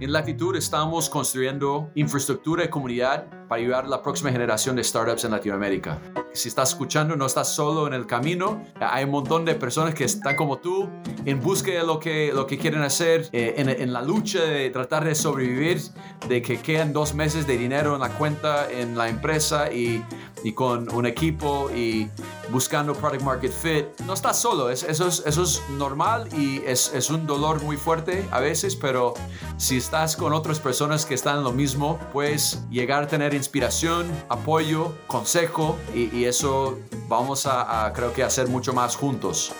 En Latitud estamos construyendo infraestructura y comunidad para ayudar a la próxima generación de startups en Latinoamérica. Si estás escuchando, no estás solo en el camino. Hay un montón de personas que están como tú en búsqueda de lo que, lo que quieren hacer, eh, en, en, la lucha de tratar de sobrevivir, de que quedan dos meses de dinero en la cuenta en la empresa y, y con un equipo y buscando product market fit. No estás solo, es, eso, es, eso es normal y es, es un dolor muy fuerte a veces, pero si estás con otras personas que están en lo mismo, puedes llegar a tener inspiración, apoyo, consejo y, eso vamos a, a creo que hacer mucho más juntos.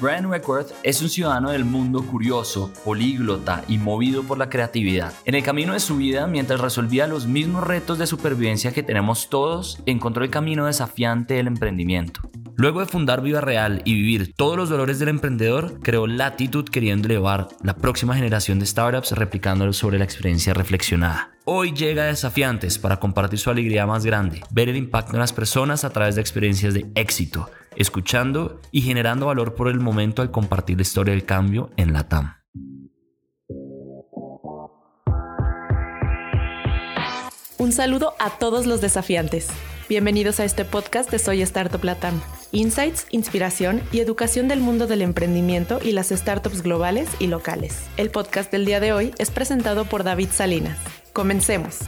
Brian Reckworth es un ciudadano del mundo curioso, políglota y movido por la creatividad. En el camino de su vida, mientras resolvía los mismos retos de supervivencia que tenemos todos, encontró el camino desafiante del emprendimiento. Luego de fundar Viva Real y vivir todos los dolores del emprendedor, creó Latitude queriendo elevar la próxima generación de startups replicando sobre la experiencia reflexionada. Hoy llega a Desafiantes para compartir su alegría más grande, ver el impacto en las personas a través de experiencias de éxito, escuchando y generando valor por el momento al compartir la historia del cambio en la TAM. Un saludo a todos los desafiantes. Bienvenidos a este podcast de Soy Startup Latam. Insights, inspiración y educación del mundo del emprendimiento y las startups globales y locales. El podcast del día de hoy es presentado por David Salinas. Comencemos.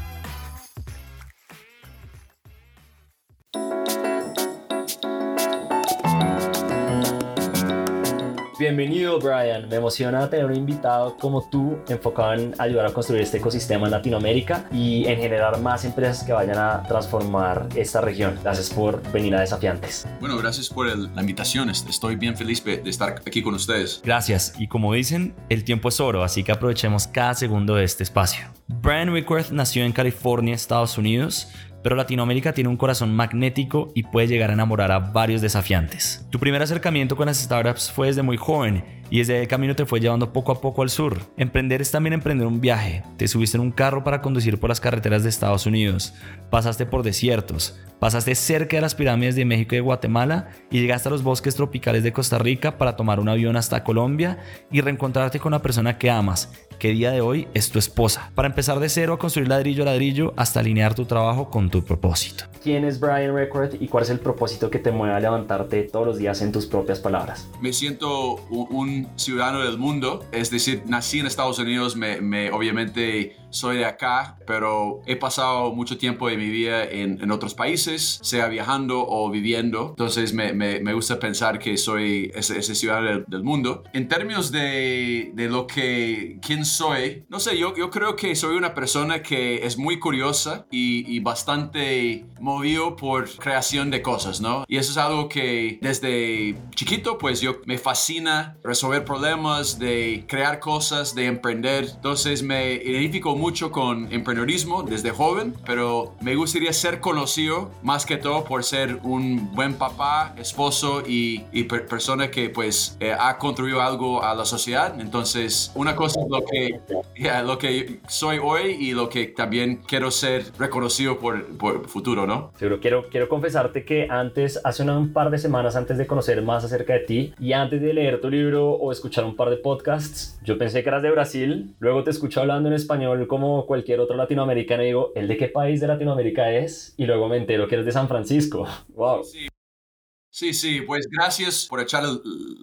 Bienvenido Brian, me emociona tener un invitado como tú enfocado en ayudar a construir este ecosistema en Latinoamérica y en generar más empresas que vayan a transformar esta región. Gracias por venir a Desafiantes. Bueno, gracias por el, la invitación, estoy bien feliz de estar aquí con ustedes. Gracias, y como dicen, el tiempo es oro, así que aprovechemos cada segundo de este espacio. Brian Wickworth nació en California, Estados Unidos, pero Latinoamérica tiene un corazón magnético y puede llegar a enamorar a varios desafiantes. Tu primer acercamiento con las startups fue desde muy joven y desde el camino te fue llevando poco a poco al sur. Emprender es también emprender un viaje. Te subiste en un carro para conducir por las carreteras de Estados Unidos, pasaste por desiertos, pasaste cerca de las pirámides de México y de Guatemala y llegaste a los bosques tropicales de Costa Rica para tomar un avión hasta Colombia y reencontrarte con una persona que amas, que día de hoy es tu esposa, para empezar de cero a construir ladrillo a ladrillo hasta alinear tu trabajo con tu propósito. ¿Quién es Brian Record y cuál es el propósito que te mueve a levantarte todos los días en tus propias palabras? Me siento un, un ciudadano del mundo, es decir, nací en Estados Unidos, me, me obviamente soy de acá, pero he pasado mucho tiempo de mi vida en, en otros países, sea viajando o viviendo. Entonces me, me, me gusta pensar que soy ese, ese ciudadano del, del, mundo. En términos de, de, lo que, quién soy, no sé, yo, yo creo que soy una persona que es muy curiosa y, y bastante movido por creación de cosas, ¿no? Y eso es algo que desde chiquito, pues yo me fascina resolver problemas, de crear cosas, de emprender. Entonces me identifico mucho con emprendedorismo desde joven, pero me gustaría ser conocido más que todo por ser un buen papá, esposo y, y per persona que pues eh, ha contribuido algo a la sociedad. Entonces, una cosa es lo que, yeah, lo que soy hoy y lo que también quiero ser reconocido por, por futuro, ¿no? Seguro, quiero, quiero confesarte que antes, hace un par de semanas antes de conocer más acerca de ti y antes de leer tu libro o escuchar un par de podcasts, yo pensé que eras de Brasil, luego te escucho hablando en español como cualquier otro latinoamericano y digo, ¿el de qué país de Latinoamérica es? Y luego me entero que eres de San Francisco. ¡Wow! Sí. Sí, sí, pues gracias por echar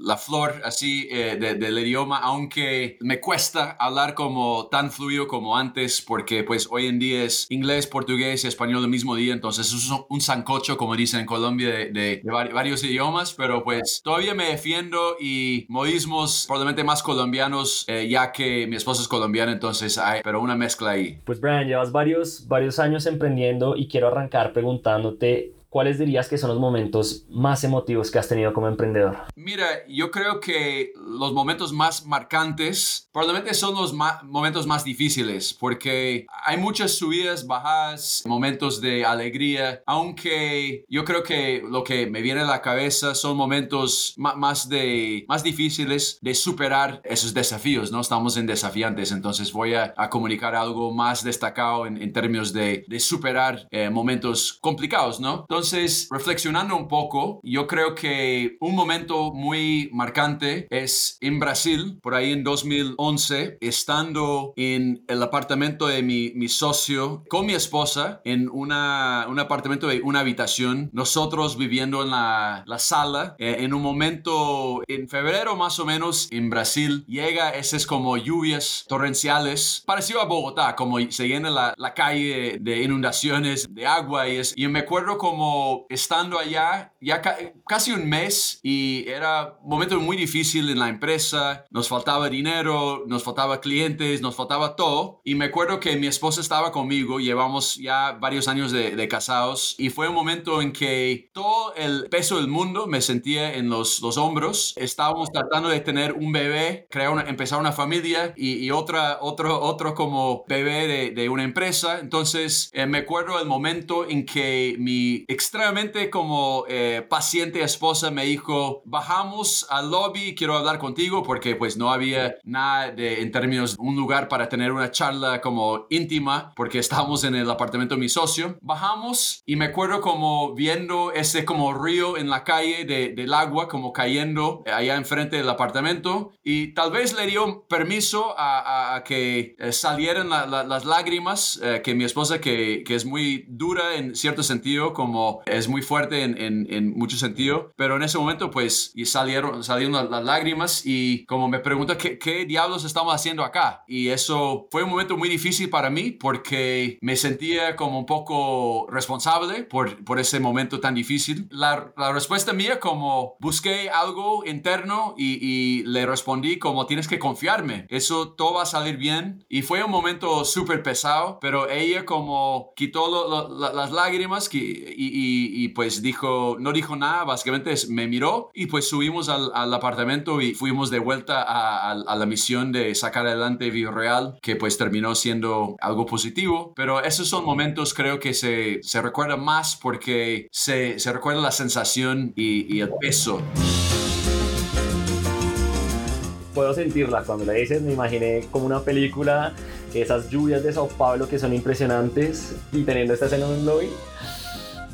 la flor así eh, de, del idioma, aunque me cuesta hablar como tan fluido como antes, porque pues hoy en día es inglés, portugués y español el mismo día, entonces es un sancocho, como dicen en Colombia, de, de, de varios idiomas, pero pues todavía me defiendo y modismos probablemente más colombianos, eh, ya que mi esposo es colombiano, entonces hay, pero una mezcla ahí. Pues Brian, llevas varios, varios años emprendiendo y quiero arrancar preguntándote ¿cuáles dirías que son los momentos más emotivos que has tenido como emprendedor? Mira, yo creo que los momentos más marcantes probablemente son los momentos más difíciles porque hay muchas subidas, bajadas, momentos de alegría, aunque yo creo que lo que me viene a la cabeza son momentos más, de, más difíciles de superar esos desafíos, ¿no? Estamos en desafiantes, entonces voy a, comunicar algo más destacado en, términos de, de superar eh, momentos complicados, ¿no? Entonces, reflexionando un poco, yo creo que un momento muy marcante es en Brasil, por ahí en 2011, estando en el apartamento de mi, mi socio con mi esposa en una, un apartamento de una habitación, nosotros viviendo en la, la sala, eh, en un momento en febrero más o menos en Brasil, llega esas como lluvias torrenciales, parecido a Bogotá, como se llena la, la calle de inundaciones de agua y, es, y me acuerdo como estando allá ya casi un mes y era un momento muy difícil en la empresa, nos faltaba dinero, nos faltaba clientes, nos faltaba todo. Y me acuerdo que mi esposa estaba conmigo, llevamos ya varios años de, casados y fue un momento en que todo el peso del mundo me sentía en los, los hombros, estábamos tratando de tener un bebé, crear una, empezar una familia y, otra, otro, otro como bebé de, de una empresa, entonces eh, me acuerdo el momento en que mi extremadamente como eh, paciente esposa me dijo, bajamos al lobby, quiero hablar contigo porque pues no había nada de, en términos, un lugar para tener una charla como íntima porque estábamos en el apartamento de mi socio. Bajamos y me acuerdo como viendo ese como río en la calle de, del agua como cayendo allá enfrente del apartamento y tal vez le dio permiso a, que eh, salieran las lágrimas eh, que mi esposa que, que es muy dura en cierto sentido como es muy fuerte en, en, en mucho sentido, pero en ese momento pues y salieron, salieron las, lágrimas y como me pregunta ¿qué, qué diablos estamos haciendo acá y eso fue un momento muy difícil para mí porque me sentía como un poco responsable por, por ese momento tan difícil. La, la respuesta mía como busqué algo interno y, y le respondí como tienes que confiarme, eso todo va a salir bien y fue un momento súper pesado, pero ella como quitó las lágrimas y, y, y, pues dijo, no dijo nada, básicamente me miró y pues subimos al, al apartamento y fuimos de vuelta a, a, la misión de sacar adelante Real, que pues terminó siendo algo positivo, pero esos son momentos creo que se, se recuerda más porque se, se recuerda la sensación y, y el peso puedo sentirla cuando la dices, me imaginé como una película, esas lluvias de Sao Paulo que son impresionantes y teniendo esta escena en un lobby.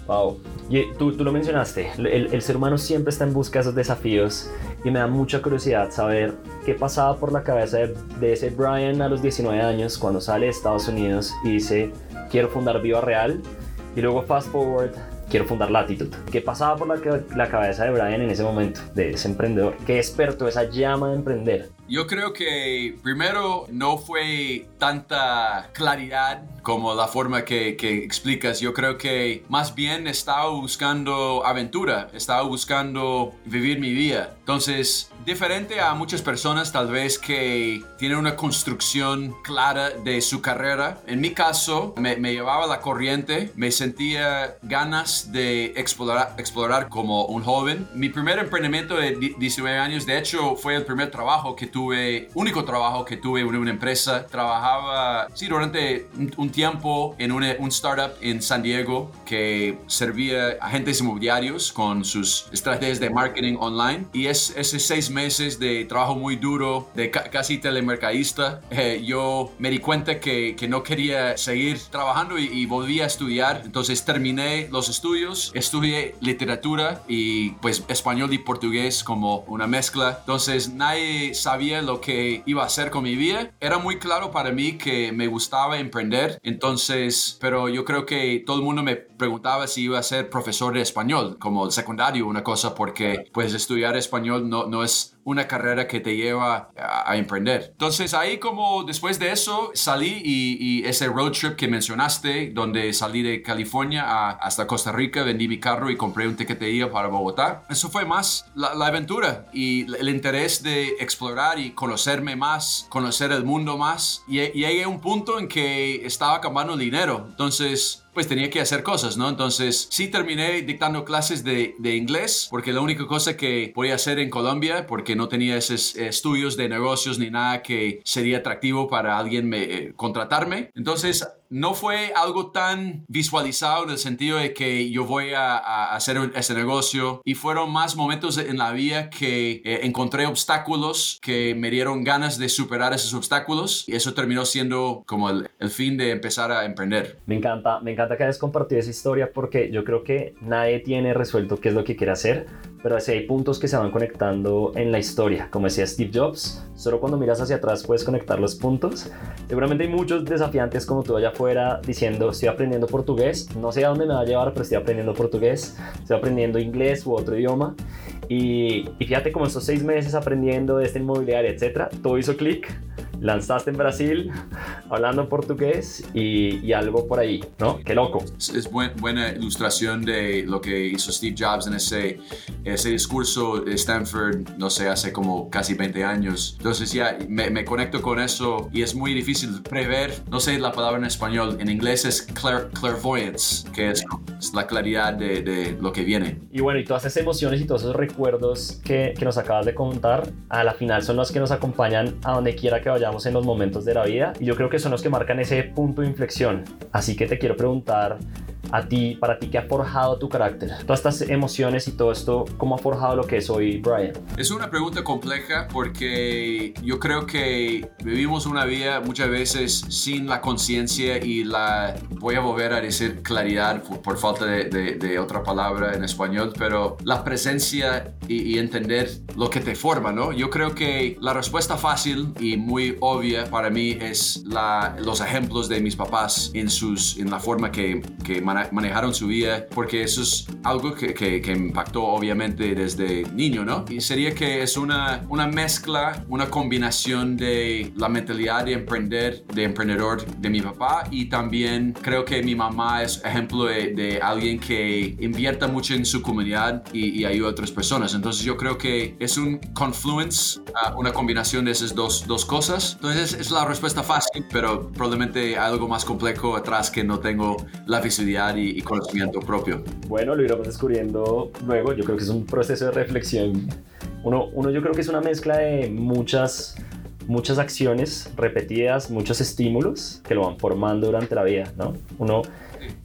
Wow. Y tú, tú lo mencionaste, el, ser humano siempre está en busca de esos desafíos y me da mucha curiosidad saber qué pasaba por la cabeza de, ese Brian a los 19 años cuando sale de Estados Unidos y dice quiero fundar Viva Real y luego fast forward quiero fundar Latitude. ¿Qué pasaba por la, cabeza de Brian en ese momento, de ese emprendedor? ¿Qué despertó esa llama de emprender? Yo creo que primero no fue tanta claridad como la forma que, que, explicas. Yo creo que más bien estaba buscando aventura, estaba buscando vivir mi vida. Entonces, diferente a muchas personas tal vez que tienen una construcción clara de su carrera. En mi caso, me, me llevaba la corriente, me sentía ganas de explorar, explorar como un joven. Mi primer emprendimiento de 19 años, de hecho, fue el primer trabajo que tuve, único trabajo que tuve en una empresa. Trabajaba, sí, durante un, tiempo en una, un startup en San Diego que servía agentes inmobiliarios con sus estrategias de marketing online. Y es, ese seis meses de trabajo muy duro, de casi telemercadista, eh, yo me di cuenta que, que, no quería seguir trabajando y, y, volví a estudiar. Entonces terminé los estudios, estudié literatura y pues español y portugués como una mezcla. Entonces nadie sabía lo que iba a hacer con mi vida. Era muy claro para mí que me gustaba emprender. Entonces, pero yo creo que todo el mundo me preguntaba si iba a ser profesor de español como secundario, una cosa, porque pues estudiar español no, no es una carrera que te lleva a, emprender. Entonces ahí como después de eso salí y, ese road trip que mencionaste, donde salí de California hasta Costa Rica, vendí mi carro y compré un ida para Bogotá. Eso fue más la, aventura y el interés de explorar y conocerme más, conocer el mundo más. Y, y llegué a un punto en que estaba acabando el dinero. Entonces pues tenía que hacer cosas. ¿no? Entonces, sí terminé dictando clases de, de inglés, porque la única cosa que podía hacer en Colombia, porque no tenía esos estudios de negocios ni nada que sería atractivo para alguien me, eh, contratarme. Entonces, no fue algo tan visualizado en el sentido de que yo voy a, hacer ese negocio. Y fueron más momentos en la vida que eh, encontré obstáculos que me dieron ganas de superar esos obstáculos. Y eso terminó siendo como el, el, fin de empezar a emprender. Me encanta, me encanta que hayas compartido esa historia porque yo creo que nadie tiene resuelto qué es lo que quiere hacer, pero así hay puntos que se van conectando en la historia. Como decía Steve Jobs, solo cuando miras hacia atrás puedes conectar los puntos. Seguramente hay muchos desafiantes como tú allá afuera diciendo estoy aprendiendo portugués, no sé a dónde me va a llevar, pero estoy aprendiendo portugués, estoy aprendiendo inglés u otro idioma. Y, y fíjate como estos seis meses aprendiendo de esta inmobiliaria, etcétera, todo hizo clic lanzaste en Brasil hablando portugués y, algo por ahí, ¿no? Qué loco. Es, buena ilustración de lo que hizo Steve Jobs en ese, ese discurso de Stanford, no sé, hace como casi 20 años. Entonces ya me, conecto con eso y es muy difícil prever, no sé la palabra en español, en inglés es clairvoyance, que es, la claridad de, de, lo que viene. Y bueno, y todas esas emociones y todos esos recuerdos que, que nos acabas de contar, a la final son los que nos acompañan a donde quiera que vayamos en los momentos de la vida y yo creo que son los que marcan ese punto de inflexión. Así que te quiero preguntar a ti, para ti, ¿qué ha forjado tu carácter? Todas estas emociones y todo esto, ¿cómo ha forjado lo que es hoy Brian? Es una pregunta compleja porque yo creo que vivimos una vida muchas veces sin la conciencia y la, voy a volver a decir claridad por, falta de, otra palabra en español, pero la presencia y, entender lo que te forma, ¿no? Yo creo que la respuesta fácil y muy obvia para mí es la, los ejemplos de mis papás en, sus, en la forma que, que manejaron su vida, porque eso es algo que, que, impactó obviamente desde niño, ¿no? Y sería que es una, una mezcla, una combinación de la mentalidad de emprender, de emprendedor de mi papá y también creo que mi mamá es ejemplo de, de alguien que invierta mucho en su comunidad y, y, ayuda a otras personas. Entonces yo creo que es un confluence, uh, una combinación de esas dos, dos cosas. Entonces es la respuesta fácil, pero probablemente hay algo más complejo atrás que no tengo la visibilidad y, conocimiento propio. Bueno, lo iremos descubriendo luego. Yo creo que es un proceso de reflexión. Uno, uno yo creo que es una mezcla de muchas muchas acciones repetidas, muchos estímulos que lo van formando durante la vida, ¿no? Uno,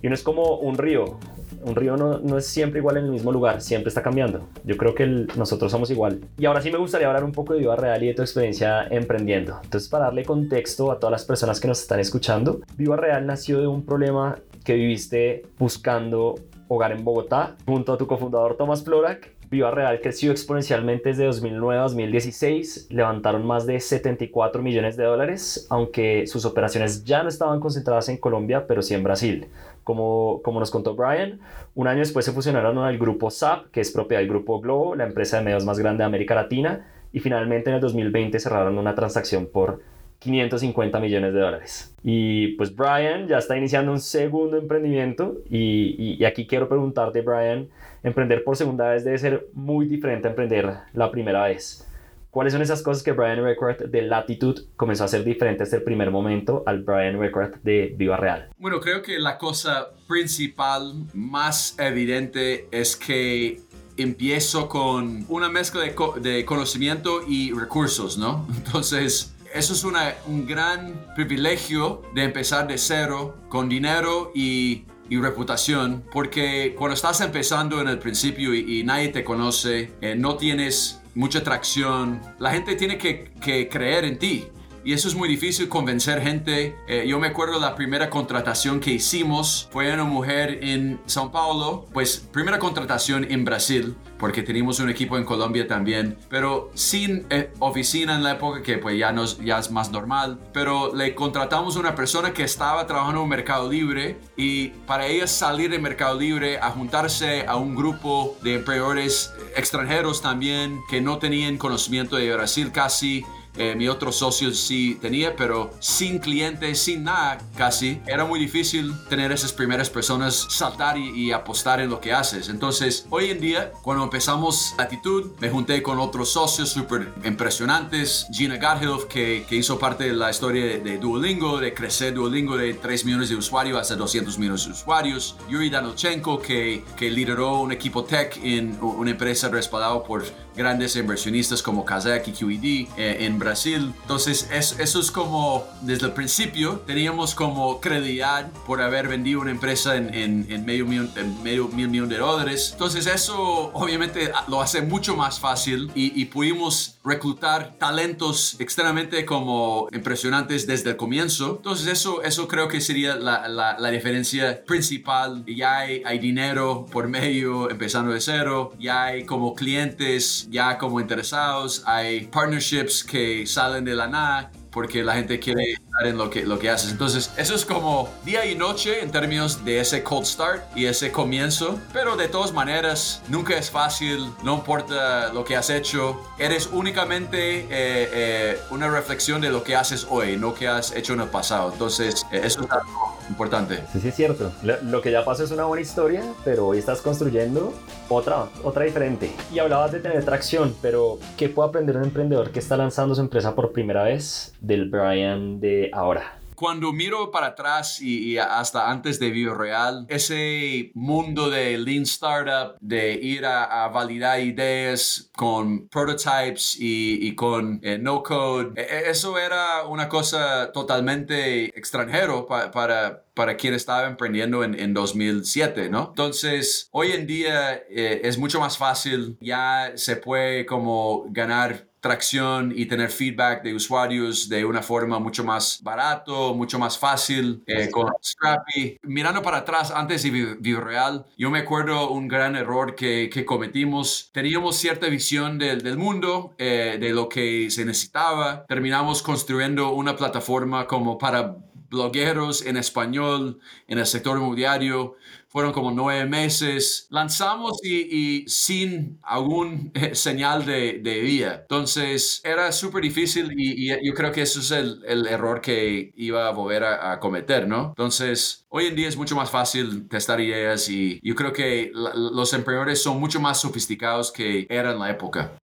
y uno es como un río, un río no, no, es siempre igual en el mismo lugar, siempre está cambiando. Yo creo que nosotros somos igual. Y ahora sí me gustaría hablar un poco de Viva Real y de tu experiencia emprendiendo. Entonces, para darle contexto a todas las personas que nos están escuchando, Viva Real nació de un problema que viviste buscando hogar en Bogotá junto a tu cofundador Tomás Florak. Viva Real creció exponencialmente desde 2009 a 2016, levantaron más de 74 millones de dólares, aunque sus operaciones ya no estaban concentradas en Colombia, pero sí en Brasil. Como, como nos contó Brian, un año después se fusionaron al grupo SAP, que es propiedad del grupo Globo, la empresa de medios más grande de América Latina, y finalmente en el 2020 cerraron una transacción por 550 millones de dólares. Y pues Brian ya está iniciando un segundo emprendimiento y, y, aquí quiero preguntarte, Brian, emprender por segunda vez debe ser muy diferente a emprender la primera vez. ¿Cuáles son esas cosas que Brian Record de Latitude comenzó a hacer diferente desde el primer momento al Brian Record de Viva Real? Bueno, creo que la cosa principal, más evidente, es que empiezo con una mezcla de, de conocimiento y recursos, ¿no? Entonces, eso es un gran privilegio de empezar de cero con dinero y, reputación, porque cuando estás empezando en el principio y, nadie te conoce, eh, no tienes mucha atracción, la gente tiene que creer en ti. Y eso es muy difícil convencer gente. Eh, yo me acuerdo la primera contratación que hicimos fue una mujer en São Paulo, pues primera contratación en Brasil, porque teníamos un equipo en Colombia también, pero sin eh, oficina en la época que pues ya, nos, ya es más normal, pero le contratamos una persona que estaba trabajando en Mercado Libre y para ella salir de Mercado Libre a juntarse a un grupo de emprendedores extranjeros también que no tenían conocimiento de Brasil casi Eh, mi otro socio sí tenía, pero sin clientes, sin nada casi, era muy difícil tener esas primeras personas saltar y, apostar en lo que haces. Entonces, hoy en día, cuando empezamos Latitud, me junté con otros socios súper impresionantes. Gina Garhilf, que, que, hizo parte de la historia de, Duolingo, de crecer Duolingo de 3 millones de usuarios hasta 200 millones de usuarios. Yuri Danilchenko, que, que lideró un equipo tech en una empresa respaldada por grandes inversionistas como Kazakh y QED eh, en Brasil. Entonces, es, eso es como, desde el principio, teníamos como credibilidad por haber vendido una empresa en, en, en medio, millón, en medio mil millón de dólares. Entonces, eso obviamente lo hace mucho más fácil y, y pudimos reclutar talentos extremadamente como impresionantes desde el comienzo. Entonces, eso, eso creo que sería la, la, la diferencia principal. Ya hay, hay dinero por medio, empezando de cero, ya hay como clientes ya como interesados, hay partnerships que salen de la nada porque la gente quiere estar en lo que, lo que haces. Entonces, eso es como día y noche en términos de ese cold start y ese comienzo, pero de todas maneras, nunca es fácil, no importa lo que has hecho, eres únicamente eh, eh, una reflexión de lo que haces hoy, no que has hecho en el pasado. Entonces, eh, eso es algo importante. Sí, sí, es cierto. Lo, que ya pasó es una buena historia, pero hoy estás construyendo otra, otra diferente. Y hablabas de tener tracción, pero ¿qué puede aprender un emprendedor que está lanzando su empresa por primera vez del Brian de ahora? Cuando miro para atrás y, y, hasta antes de Vivo Real, ese mundo de Lean Startup, de ir a, a validar ideas con prototypes y, y con eh, no code, eso era una cosa totalmente extranjero pa, para para quien estaba emprendiendo en, en, 2007, ¿no? Entonces, hoy en día eh, es mucho más fácil, ya se puede como ganar tracción y tener feedback de usuarios de una forma mucho más barato, mucho más fácil, eh, con Scrappy. Mirando para atrás, antes de VivoReal, yo me acuerdo un gran error que, que cometimos. Teníamos cierta visión del, del mundo, eh, de lo que se necesitaba. Terminamos construyendo una plataforma como para blogueros en español en el sector inmobiliario. Fueron como nueve meses. Lanzamos y, y sin algún eh, señal de, de, vía. Entonces era súper difícil y, y, yo creo que eso es el, el error que iba a volver a, a, cometer, ¿no? Entonces hoy en día es mucho más fácil testar ideas y yo creo que la, los emprendedores son mucho más sofisticados que eran en la época.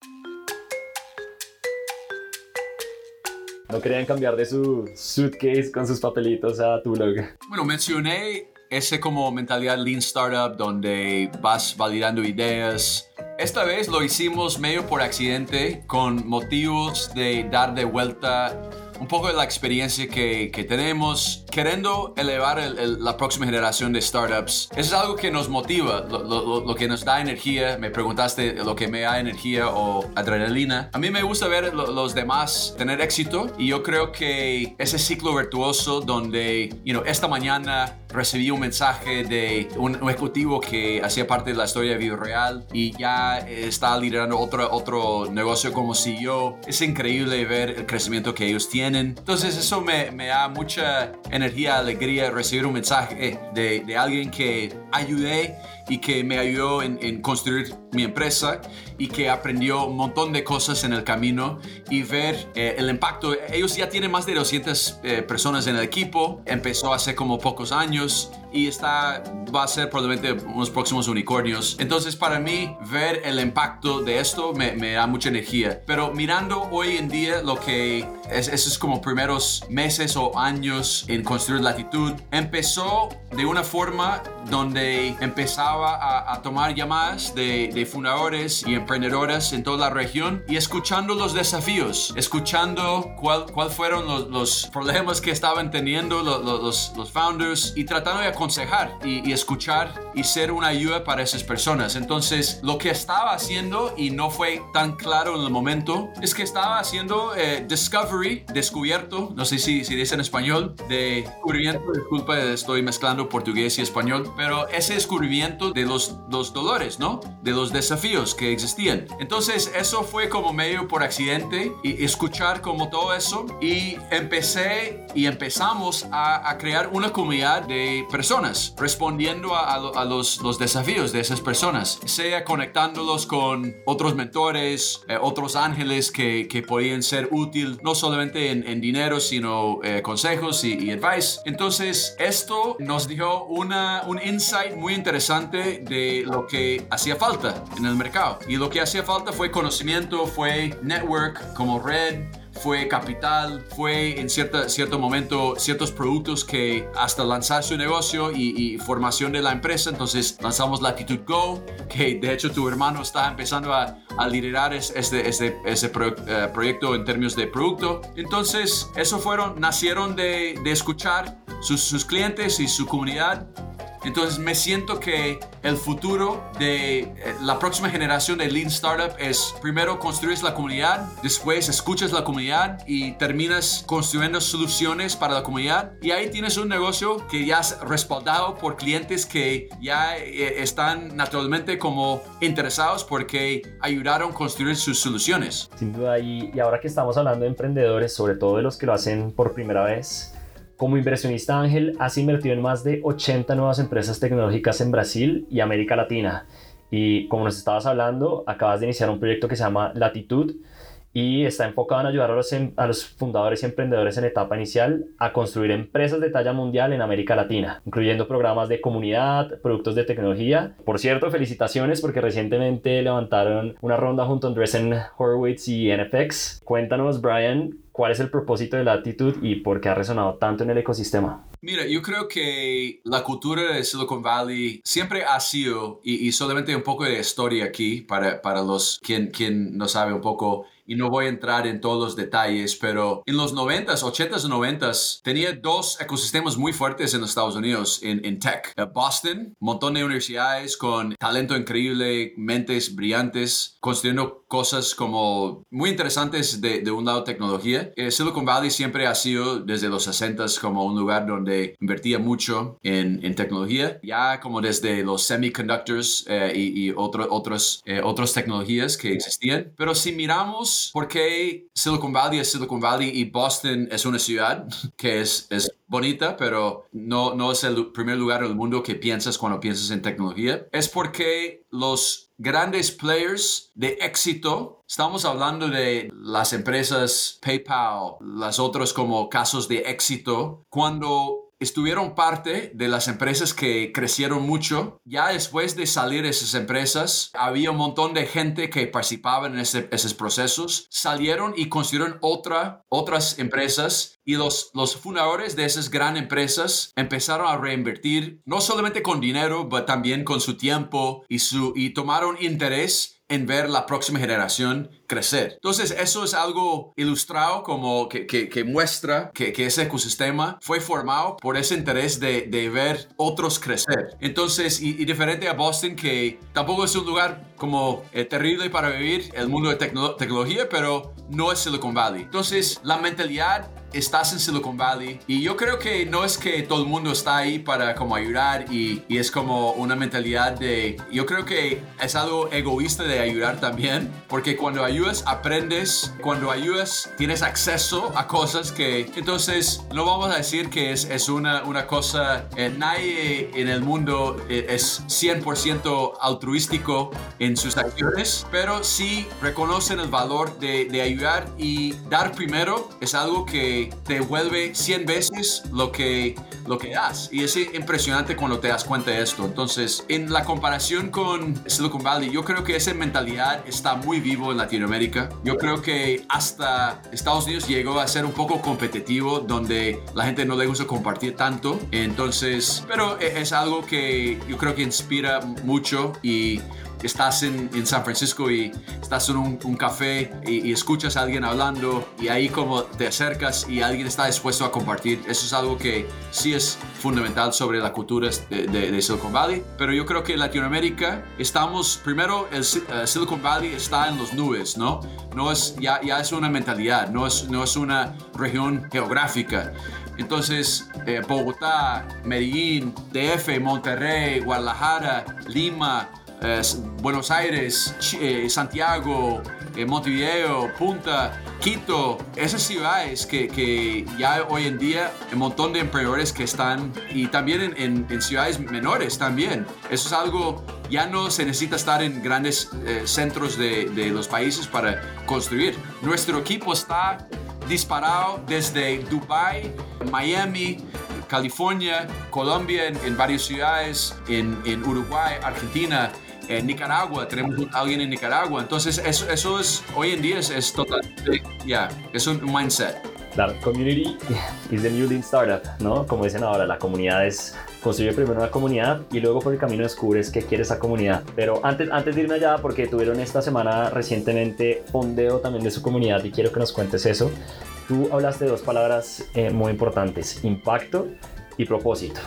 No querían cambiar de su suitcase con sus papelitos a tu blog. Bueno, mencioné ese como mentalidad Lean Startup donde vas validando ideas. Esta vez lo hicimos medio por accidente con motivos de dar de vuelta un poco de la experiencia que, que tenemos, queriendo elevar el, el, la próxima generación de startups. Eso es algo que nos motiva, lo, lo, lo, que nos da energía. Me preguntaste lo que me da energía o adrenalina. A mí me gusta ver los demás tener éxito y yo creo que ese ciclo virtuoso donde, you know, esta mañana recibí un mensaje de un, ejecutivo que hacía parte de la historia de Vivo Real y ya está liderando otro, otro negocio como CEO. Es increíble ver el crecimiento que ellos tienen entonces eso me, me, da mucha energía, alegría recibir un mensaje de, de alguien que ayudé y que me ayudó en, en, construir mi empresa y que aprendió un montón de cosas en el camino y ver eh, el impacto. Ellos ya tienen más de 200 eh, personas en el equipo, empezó hace como pocos años y está, va a ser probablemente unos próximos unicornios. Entonces para mí ver el impacto de esto me, da mucha energía. Pero mirando hoy en día lo que es, esos como primeros meses o años en construir latitud, empezó de una forma donde empezaba a, tomar llamadas de, fundadores y emprendedoras en toda la región y escuchando los desafíos, escuchando cuál, cuál fueron los, problemas que estaban teniendo los, los, los founders y tratando de aconsejar y, y, escuchar y ser una ayuda para esas personas. Entonces, lo que estaba haciendo y no fue tan claro en el momento es que estaba haciendo eh, discovery, descubierto, no sé si, si dice en español, de descubrimiento, disculpa, estoy mezclando portugués y español, pero ese descubrimiento de los, los dolores, ¿no? De los desafíos que existían. Entonces, eso fue como medio por accidente y escuchar como todo eso y empecé y empezamos a, a crear una comunidad de personas respondiendo a, los, desafíos de esas personas, sea conectándolos con otros mentores, eh, otros ángeles que, que, podían ser útil no solamente en, dinero, sino eh, consejos y, y, advice. Entonces, esto nos dio un insight muy interesante de lo que hacía falta en el mercado. Y lo que hacía falta fue conocimiento, fue network como red, fue capital, fue en cierta, cierto momento ciertos productos que hasta lanzar su negocio y, formación de la empresa, entonces lanzamos Latitude Go, que de hecho tu hermano está empezando a, liderar este, este, ese eh, proyecto en términos de producto. Entonces, eso fueron, nacieron de, escuchar sus clientes y su comunidad entonces me siento que el futuro de eh, la próxima generación de Lean Startup es primero construir la comunidad, después escuchas la comunidad y terminas construyendo soluciones para la comunidad y ahí tienes un negocio que ya es respaldado por clientes que ya eh, están naturalmente como interesados porque ayudaron a construir sus soluciones. Sin duda y, y ahora que estamos hablando de emprendedores, sobre todo de los que lo hacen por primera vez, como inversionista Ángel, has invertido en más de 80 nuevas empresas tecnológicas en Brasil y América Latina. Y como nos estabas hablando, acabas de iniciar un proyecto que se llama Latitud y está enfocado en ayudar a los, em, a los, fundadores y emprendedores en etapa inicial a construir empresas de talla mundial en América Latina, incluyendo programas de comunidad, productos de tecnología. Por cierto, felicitaciones porque recientemente levantaron una ronda junto a Andreessen Horowitz y NFX. Cuéntanos, Brian, cuál es el propósito de la actitud y por qué ha resonado tanto en el ecosistema. Mira, yo creo que la cultura de Silicon Valley siempre ha sido, y, solamente un poco de historia aquí para, para los quien, quien no sabe un poco, y no voy a entrar en todos los detalles, pero en los 90s, 80s y 90s tenía dos ecosistemas muy fuertes en los Estados Unidos en, en tech. Eh, Boston, montón de universidades con talento increíble, mentes brillantes, construyendo cosas como muy interesantes de, de un lado tecnología. Eh, Silicon Valley siempre ha sido desde los 60s como un lugar donde invertía mucho en, en tecnología, ya como desde los semiconductors eh, y, y otro, otros, otras tecnologías que existían. Pero si miramos por qué Silicon Valley es Silicon Valley y Boston es una ciudad que es, es bonita, pero no, no es el primer lugar en el mundo que piensas cuando piensas en tecnología. Es porque los grandes players de éxito, estamos hablando de las empresas PayPal, las otras como casos de éxito, cuando estuvieron parte de las empresas que crecieron mucho. Ya después de salir esas empresas, había un montón de gente que participaba en esos procesos. Salieron y construyeron otra, otras empresas y los, los fundadores de esas grandes empresas empezaron a reinvertir, no solamente con dinero, pero también con su tiempo y, su, y tomaron interés en ver la próxima generación crecer. Entonces, eso es algo ilustrado como que, muestra que, que, ese ecosistema fue formado por ese interés de, de ver otros crecer. Entonces, y, diferente a Boston, que tampoco es un lugar como eh, terrible para vivir, el mundo de tecnología, pero no es Silicon Valley. Entonces, la mentalidad estás en Silicon Valley y yo creo que no es que todo el mundo está ahí para como ayudar y, y, es como una mentalidad de yo creo que es algo egoísta de ayudar también porque cuando ayudas aprendes cuando ayudas tienes acceso a cosas que entonces no vamos a decir que es, es una, una cosa eh, nadie en el mundo eh, es 100% altruístico en sus acciones pero sí reconocen el valor de, de ayudar y dar primero es algo que te vuelve 100 veces lo que, lo que das. Y es impresionante cuando te das cuenta de esto. Entonces, en la comparación con Silicon Valley, yo creo que esa mentalidad está muy vivo en Latinoamérica. Yo creo que hasta Estados Unidos llegó a ser un poco competitivo, donde la gente no le gusta compartir tanto. Entonces, pero e, es algo que yo creo que inspira mucho y estás en, en San Francisco y estás en un, café y, escuchas a alguien hablando y ahí como te acercas y alguien está dispuesto a compartir. Eso es algo que sí es fundamental sobre la cultura de, Silicon Valley. Pero yo creo que en Latinoamérica estamos, primero, el eh, Silicon Valley está en las nubes, ¿no? No es, ya, ya es una mentalidad, no es, no es una región geográfica. Entonces, eh, Bogotá, Medellín, DF, Monterrey, Guadalajara, Lima, eh, Buenos Aires, eh, Santiago, Montevideo, Punta, Quito, esas ciudades que, que, ya hoy en día un montón de emprendedores que están y también en, en, ciudades menores también. Eso es algo, ya no se necesita estar en grandes centros de, de los países para construir. Nuestro equipo está disparado desde Dubai, Miami, California, Colombia, en, varias ciudades, en, en, Uruguay, Argentina, en Nicaragua, tenemos a alguien en Nicaragua. Entonces, eso, eso es, hoy en día es, es totalmente, ya, es un mindset. Claro, community is the new lean startup, ¿no? Como dicen ahora, la comunidad es construye primero una comunidad y luego por el camino descubres qué quiere esa comunidad. Pero antes, antes de irme allá, porque tuvieron esta semana recientemente fondeo también de su comunidad y quiero que nos cuentes eso. Tú hablaste de dos palabras eh, muy importantes, impacto y propósito.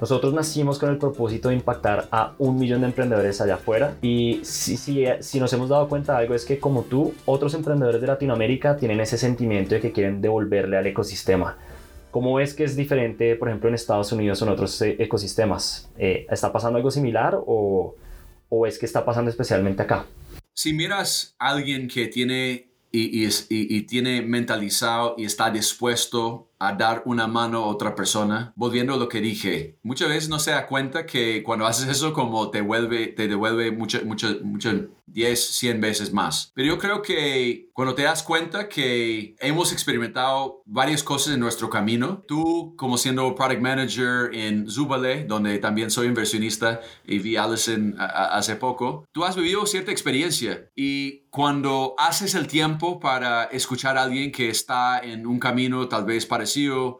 Nosotros nacimos con el propósito de impactar a un millón de emprendedores allá afuera y si, si, si, nos hemos dado cuenta de algo es que como tú, otros emprendedores de Latinoamérica tienen ese sentimiento de que quieren devolverle al ecosistema. ¿Cómo ves que es diferente, por ejemplo, en Estados Unidos o en otros eh, ecosistemas? Eh, ¿Está pasando algo similar o, o es que está pasando especialmente acá? Si miras a alguien que tiene y, y, y, tiene mentalizado y está dispuesto a dar una mano a otra persona. Volviendo a lo que dije, muchas veces no se da cuenta que cuando haces eso como te, vuelve, te devuelve mucho, mucho, mucho, 10, 100 veces más. Pero yo creo que cuando te das cuenta que hemos experimentado varias cosas en nuestro camino, tú como siendo product manager en Zubale, donde también soy inversionista y vi a Allison hace poco, tú has vivido cierta experiencia y cuando haces el tiempo para escuchar a alguien que está en un camino tal vez parecido,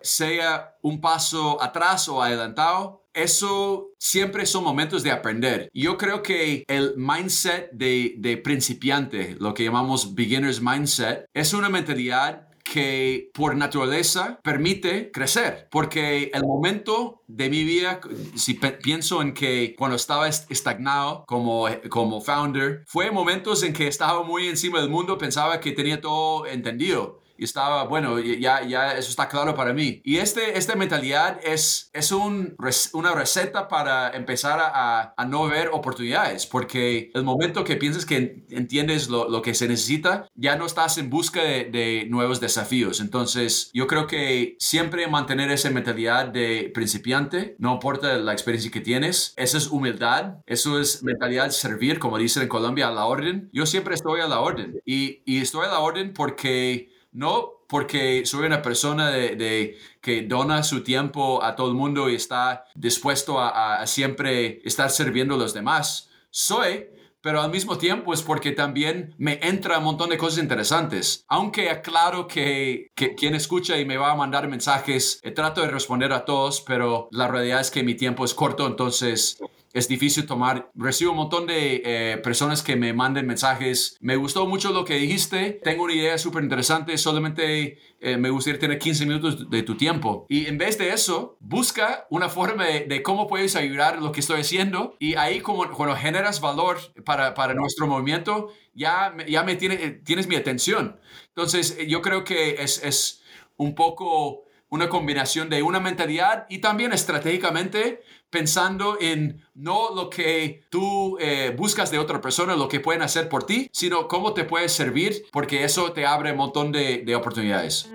sea un paso atrás o adelantado, eso siempre son momentos de aprender. Yo creo que el mindset de, principiante, lo que llamamos beginner's mindset, es una mentalidad que por naturaleza permite crecer, porque el momento de mi vida, si pienso en que cuando estaba estagnado como, como founder, fue momentos en que estaba muy encima del mundo, pensaba que tenía todo entendido y estaba, bueno, ya, ya eso está claro para mí. Y este, esta mentalidad es, es un, una receta para empezar a, a, no ver oportunidades, porque el momento que piensas que entiendes lo, lo que se necesita, ya no estás en busca de, de, nuevos desafíos. Entonces, yo creo que siempre mantener esa mentalidad de principiante, no importa la experiencia que tienes, eso es humildad, eso es mentalidad servir, como dicen en Colombia, a la orden. Yo siempre estoy a la orden y, y estoy a la orden porque no porque soy una persona de, que dona su tiempo a todo el mundo y está dispuesto a, siempre estar sirviendo a los demás. Soy, pero al mismo tiempo es porque también me entra un montón de cosas interesantes. Aunque aclaro que, que quien escucha y me va a mandar mensajes, eh, trato de responder a todos, pero la realidad es que mi tiempo es corto, entonces es difícil tomar. Recibo un montón de eh, personas que me manden mensajes. Me gustó mucho lo que dijiste. Tengo una idea súper interesante. Solamente eh, me gustaría tener 15 minutos de tu tiempo. Y en vez de eso, busca una forma de, cómo puedes ayudar lo que estoy haciendo. Y ahí como cuando generas valor para, para nuestro movimiento, ya, ya me tiene, eh, tienes mi atención. Entonces, yo creo que es, es un poco una combinación de una mentalidad y también estratégicamente pensando en no lo que tú eh, buscas de otra persona, lo que pueden hacer por ti, sino cómo te puedes servir, porque eso te abre un montón de, oportunidades.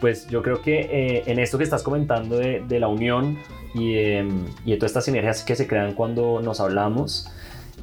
Pues yo creo que eh, en esto que estás comentando de, la unión y, em, y de todas estas sinergias que se crean cuando nos hablamos,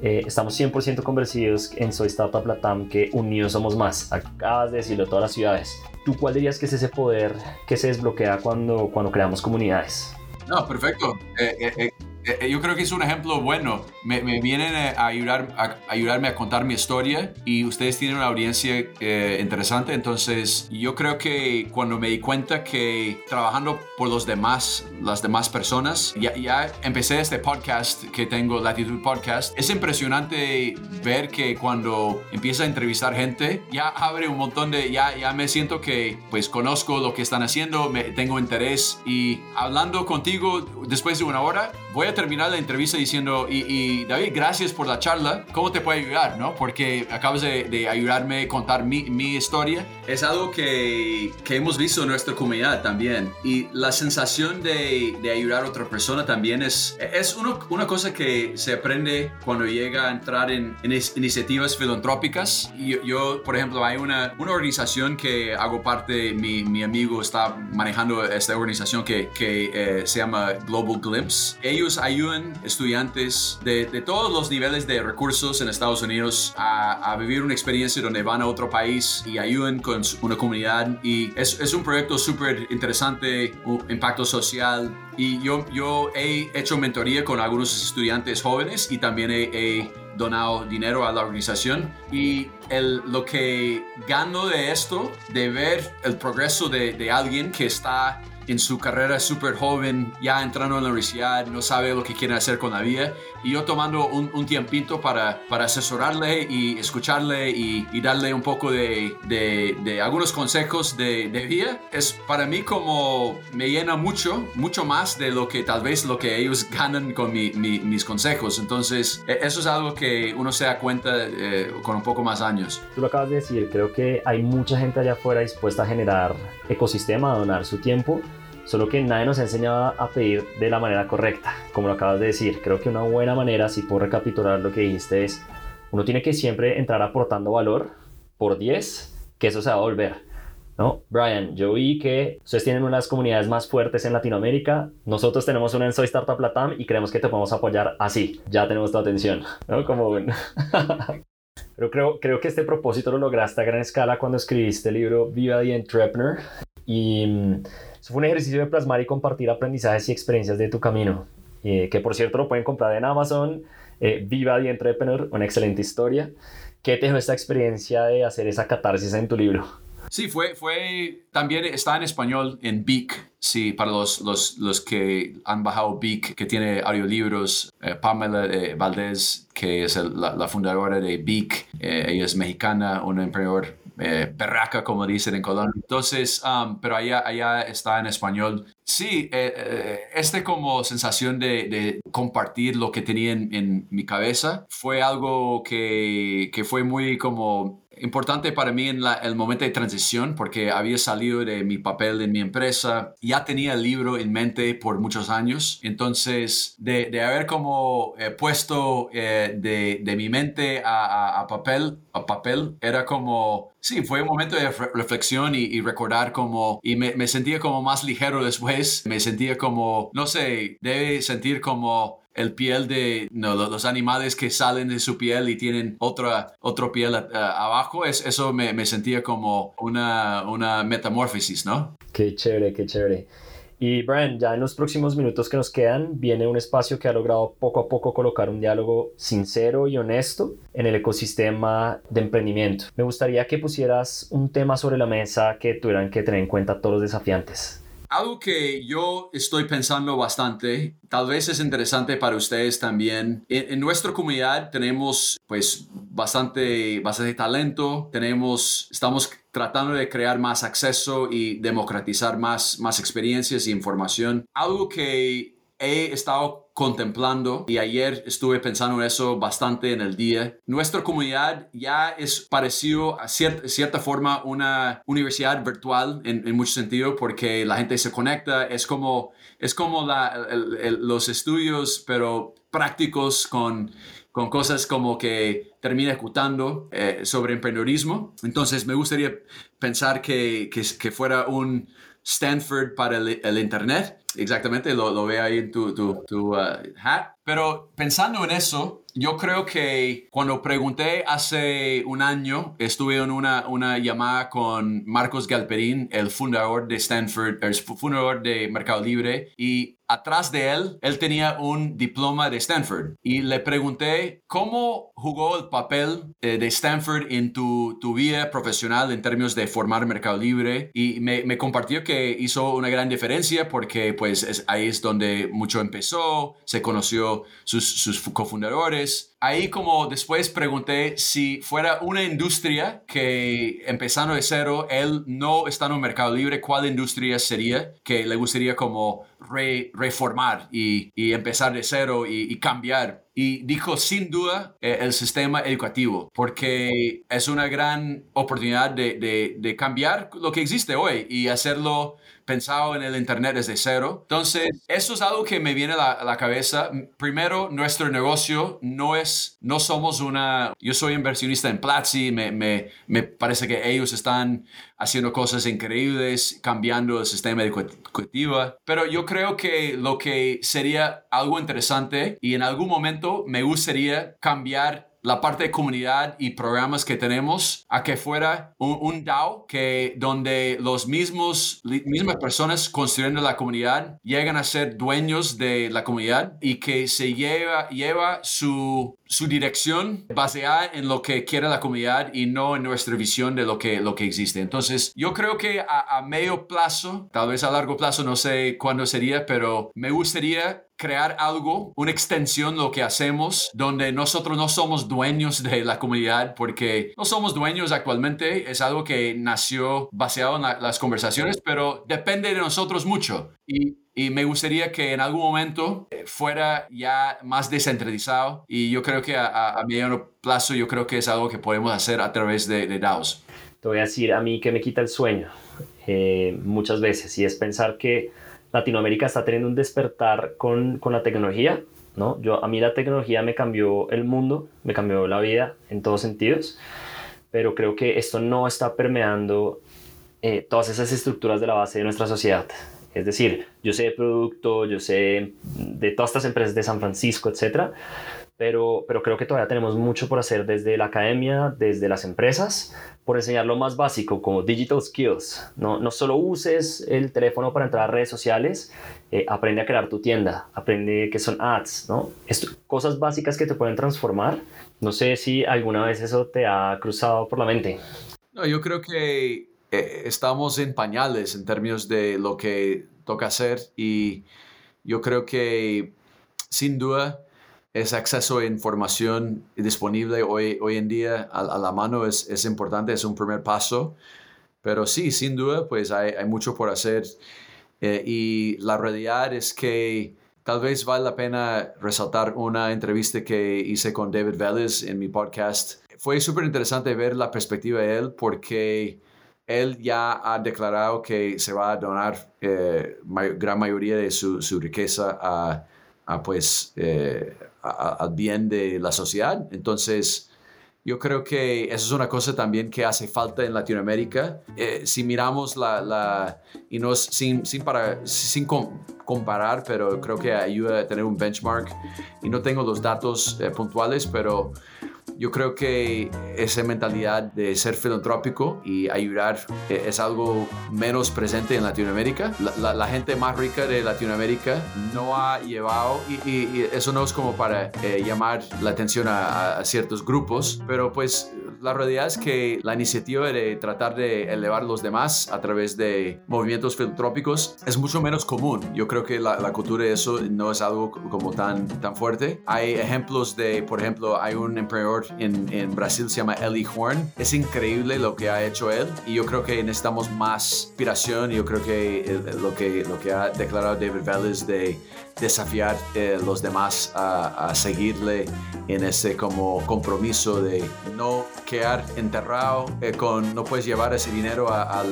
eh, estamos 100% convencidos en Soy Startup Latam que unidos somos más. Acabas de decirlo, todas las ciudades. ¿Tú cuál dirías que es ese poder que se desbloquea cuando, cuando creamos comunidades? No, perfecto. Eh, eh, eh, yo creo que es un ejemplo bueno. Me, vienen a, ayudar, a ayudarme a contar mi historia y ustedes tienen una audiencia eh, interesante. Entonces, yo creo que cuando me di cuenta que trabajando por los demás, las demás personas, ya, ya empecé este podcast que tengo, Latitud Podcast. Es impresionante ver que cuando empieza a entrevistar gente, ya abre un montón de, ya, ya me siento que pues conozco lo que están haciendo, me, tengo interés y hablando contigo después de una hora, voy a terminar la entrevista diciendo, y, David, gracias por la charla. ¿Cómo te puedo ayudar? ¿no? Porque acabas de, ayudarme a contar mi, mi, historia. Es algo que, que, hemos visto en nuestra comunidad también. Y la sensación de, de ayudar a otra persona también es, es una cosa que se aprende cuando llega a entrar en, iniciativas filantrópicas. Y yo, por ejemplo, hay una, una organización que hago parte, mi, mi amigo está manejando esta organización que, que eh, se llama Global Glimpse. Ellos ayudan estudiantes de, de, todos los niveles de recursos en Estados Unidos a, a, vivir una experiencia donde van a otro país y ayudan con una comunidad. Y es, es un proyecto súper interesante, un impacto social. Y yo, yo he hecho mentoría con algunos estudiantes jóvenes y también he, he donado dinero a la organización y el, lo que gano de esto, de ver el progreso de, de alguien que está en su carrera súper joven, ya entrando en la universidad, no sabe lo que quiere hacer con la vida. Y yo tomando un, un tiempito para, para asesorarle y escucharle y, y darle un poco de, de, de algunos consejos de, de, vida, es para mí como me llena mucho, mucho más de lo que tal vez lo que ellos ganan con mi, mis consejos. Entonces, e, eso es algo que uno se da cuenta eh, con un poco más años. Tú lo acabas de decir, creo que hay mucha gente allá afuera dispuesta a generar ecosistema, a donar su tiempo solo que nadie nos ha enseñado a pedir de la manera correcta, como lo acabas de decir. Creo que una buena manera, si puedo recapitular lo que dijiste, es uno tiene que siempre entrar aportando valor por 10, que eso se va a volver. ¿no? Brian, yo vi que ustedes tienen unas comunidades más fuertes en Latinoamérica, nosotros tenemos una en Soy Startup Latam y creemos que te podemos apoyar así, ya tenemos tu atención, ¿no? Como Pero creo, creo que este propósito lo lograste a gran escala cuando escribiste el libro Viva the Entrepreneur y mm, eso fue un ejercicio de plasmar y compartir aprendizajes y experiencias de tu camino, eh, que por cierto lo pueden comprar en Amazon. Eh, Viva the Entrepreneur, una excelente historia. ¿Qué te dejó esta experiencia de hacer esa catarsis en tu libro? Sí, fue, fue, también está en español en Beak, sí, para los, los, los que han bajado Beak, que tiene audiolibros, eh, Pamela Valdez, que es la, fundadora de Beak, ella es mexicana, una emprendedor eh, perraca, como dicen en Colombia. Entonces, um, pero allá, allá está en español. Sí, eh, eh, este como sensación de, compartir lo que tenía en, en, mi cabeza fue algo que, que fue muy como importante para mí en el momento de transición porque había salido de mi papel en mi empresa, ya tenía el libro en mente por muchos años, entonces de, de haber como eh, puesto eh, de, de, mi mente a, a, papel, a papel, era como, sí, fue un momento de reflexión y, y recordar como, y me, me sentía como más ligero después, me sentía como, no sé, debe sentir como el piel de los animales que salen de su piel y tienen otra, otro piel abajo, es, eso me, me, sentía como una, una metamorfosis, ¿no? Qué chévere, qué chévere. Y Brian, ya en los próximos minutos que nos quedan, viene un espacio que ha logrado poco a poco colocar un diálogo sincero y honesto en el ecosistema de emprendimiento. Me gustaría que pusieras un tema sobre la mesa que tuvieran que tener en cuenta todos los desafiantes. Algo que yo estoy pensando bastante, tal vez es interesante para ustedes también. En, nuestra comunidad tenemos pues bastante, bastante talento, tenemos, estamos tratando de crear más acceso y democratizar más, más experiencias y información. Algo que he estado contemplando y ayer estuve pensando en eso bastante en el día. Nuestra comunidad ya es parecido a cierta forma una universidad virtual en, en, mucho sentido porque la gente se conecta, es como, es como la, los estudios pero prácticos con con cosas como que termina ejecutando eh, sobre emprendedorismo. Entonces me gustaría pensar que, que, fuera un Stanford para el Internet Exactamente, lo, lo veo ahí tu, tu, tu uh, hat. Pero pensando en eso, yo creo que cuando pregunté hace un año, estuve en una, una llamada con Marcos Galperín, el fundador de Stanford, el fundador de Mercado Libre, y atrás de él, él tenía un diploma de Stanford. Y le pregunté cómo jugó el papel eh, de Stanford en tu, tu, vida profesional en términos de formar Mercado Libre. Y me, me compartió que hizo una gran diferencia porque pues ahí es donde mucho empezó, se conoció sus, sus cofundadores, ahí como después pregunté si fuera una industria que empezando de cero, él no está en un mercado libre, ¿cuál industria sería que le gustaría como reformar y, empezar de cero y, cambiar. Y dijo sin duda eh, el sistema educativo, porque es una gran oportunidad de cambiar lo que existe hoy y hacerlo pensado en el Internet desde cero. Entonces, eso es algo que me viene a la, cabeza. Primero, nuestro negocio no es, no somos una, yo soy inversionista en Platzi, me, me, me parece que ellos están haciendo cosas increíbles, cambiando el sistema educativo, pero yo creo que lo que sería algo interesante y en algún momento me gustaría cambiar la parte de comunidad y programas que tenemos a que fuera un, DAO que donde los mismos mismas personas construyendo la comunidad llegan a ser dueños de la comunidad y que se lleva lleva su su dirección basada en lo que quiere la comunidad y no en nuestra visión de lo que, lo que existe. Entonces, yo creo que a, medio plazo, tal vez a largo plazo, no sé cuándo sería, pero me gustaría crear algo, una extensión de lo que hacemos, donde nosotros no somos dueños de la comunidad, porque no somos dueños actualmente, es algo que nació basado en las conversaciones, pero depende de nosotros mucho. Y me gustaría que en algún momento eh, fuera ya más descentralizado y yo creo que a, a, mediano plazo yo creo que es algo que podemos hacer a través de, de DAOs. Te voy a decir a mí que me quita el sueño eh, muchas veces y es pensar que Latinoamérica está teniendo un despertar con, con la tecnología. ¿no? Yo, a mí la tecnología me cambió el mundo, me cambió la vida en todos sentidos, pero creo que esto no está permeando eh, todas esas estructuras de la base de nuestra sociedad. Es decir, yo sé de producto, yo sé de todas estas empresas de San Francisco, etcétera, pero, pero creo que todavía tenemos mucho por hacer desde la academia, desde las empresas, por enseñar lo más básico como digital skills. No, no solo uses el teléfono para entrar a redes sociales, eh, aprende a crear tu tienda, aprende qué son ads, ¿no? cosas básicas que te pueden transformar. No sé si alguna vez eso te ha cruzado por la mente. No, yo creo que eh, estamos en pañales en términos de lo que toca hacer y yo creo que sin duda ese acceso a información disponible hoy, hoy en día a, la mano es, es, importante, es un primer paso, pero sí, sin duda, pues hay, hay mucho por hacer eh, y la realidad es que tal vez vale la pena resaltar una entrevista que hice con David Vélez en mi podcast. Fue súper interesante ver la perspectiva de él porque él ya ha declarado que se va a donar eh, gran mayoría de su, riqueza a, pues, eh, al bien de la sociedad. Entonces, yo creo que eso es una cosa también que hace falta en Latinoamérica. Eh, si miramos la, y no sin, sin, para, sin comparar, pero creo que ayuda a tener un benchmark. Y no tengo los datos puntuales, pero yo creo que esa mentalidad de ser filantrópico y ayudar eh, es algo menos presente en Latinoamérica. La, gente más rica de Latinoamérica no ha llevado, y, eso no es como para eh, llamar la atención a, a ciertos grupos, pero pues la realidad es que la iniciativa de tratar de elevar los demás a través de movimientos filantrópicos es mucho menos común. Yo creo que la, cultura de eso no es algo como tan, tan fuerte. Hay ejemplos de, por ejemplo, hay un emprendedor en, en Brasil, se llama Eli Horn. Es increíble lo que ha hecho él y yo creo que necesitamos más inspiración. Yo creo que lo que, lo que ha declarado David Vélez de desafiar eh, los demás a, seguirle en ese como compromiso de no quedar enterrado eh, con no puedes llevar ese dinero a,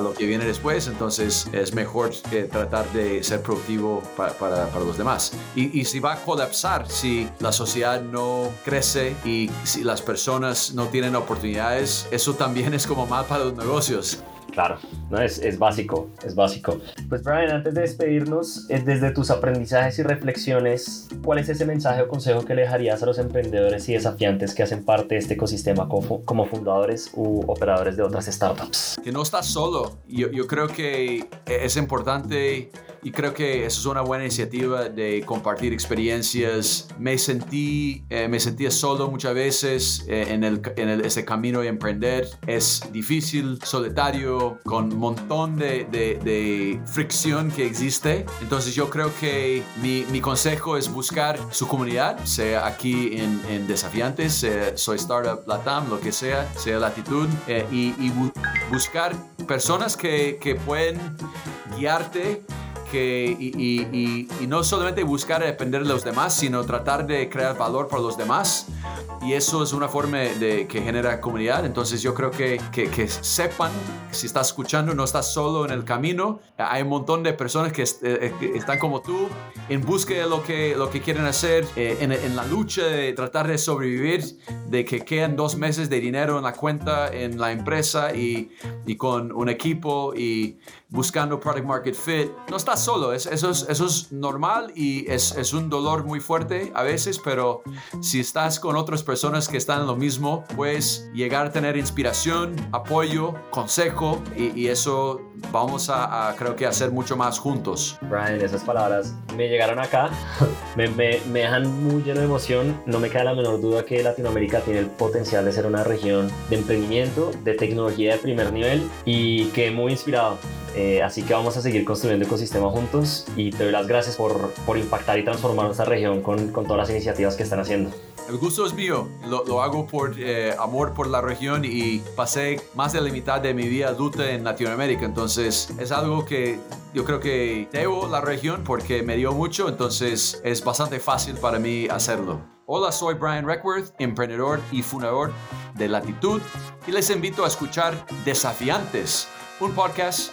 lo que viene después. Entonces es mejor eh, tratar de ser productivo para, los demás. Y, si va a colapsar si la sociedad no crece y si las personas no tienen oportunidades eso también es como mal para los negocios Claro, no es, es, básico, es básico. Pues Brian, antes de despedirnos, desde tus aprendizajes y reflexiones, ¿cuál es ese mensaje o consejo que le dejarías a los emprendedores y desafiantes que hacen parte de este ecosistema como, como fundadores u operadores de otras startups? Que no estás solo. Yo, yo creo que es importante y creo que eso es una buena iniciativa de compartir experiencias. Me sentí, eh, me sentía solo muchas veces eh, en, el, en el, ese camino de emprender. Es difícil, solitario, con un montón de, de, de fricción que existe. Entonces yo creo que mi, mi, consejo es buscar su comunidad, sea aquí en, en Desafiantes, soy Startup Latam, lo que sea, sea Latitud, eh, y, y bu buscar personas que, que pueden guiarte que, y, y, y, no solamente buscar depender de los demás, sino tratar de crear valor para los demás. Y eso es una forma de, que genera comunidad. Entonces yo creo que, que, que sepan, si estás escuchando, no estás solo en el camino. Hay un montón de personas que, eh, que están como tú, en búsqueda de lo que, lo que quieren hacer, eh, en, en, la lucha de tratar de sobrevivir, de que quedan dos meses de dinero en la cuenta, en la empresa y, y con un equipo y buscando product market fit. No estás solo, es, eso, es, eso es normal y es, es, un dolor muy fuerte a veces, pero si estás con otras personas que están en lo mismo, puedes llegar a tener inspiración, apoyo, consejo y, y eso vamos a, a, creo que hacer mucho más juntos. Brian, esas palabras me llegaron acá, me, me, me dejan muy lleno de emoción, no me queda la menor duda que Latinoamérica tiene el potencial de ser una región de emprendimiento, de tecnología de primer nivel y que muy inspirado eh, así que vamos a seguir construyendo ecosistema juntos y te doy las gracias por, por impactar y transformar nuestra región con, con, todas las iniciativas que están haciendo. El gusto es mío, lo, lo hago por eh, amor por la región y pasé más de la mitad de mi vida adulta en Latinoamérica, entonces es algo que yo creo que debo la región porque me dio mucho, entonces es bastante fácil para mí hacerlo. Hola, soy Brian Reckworth, emprendedor y fundador de Latitud y les invito a escuchar Desafiantes, un podcast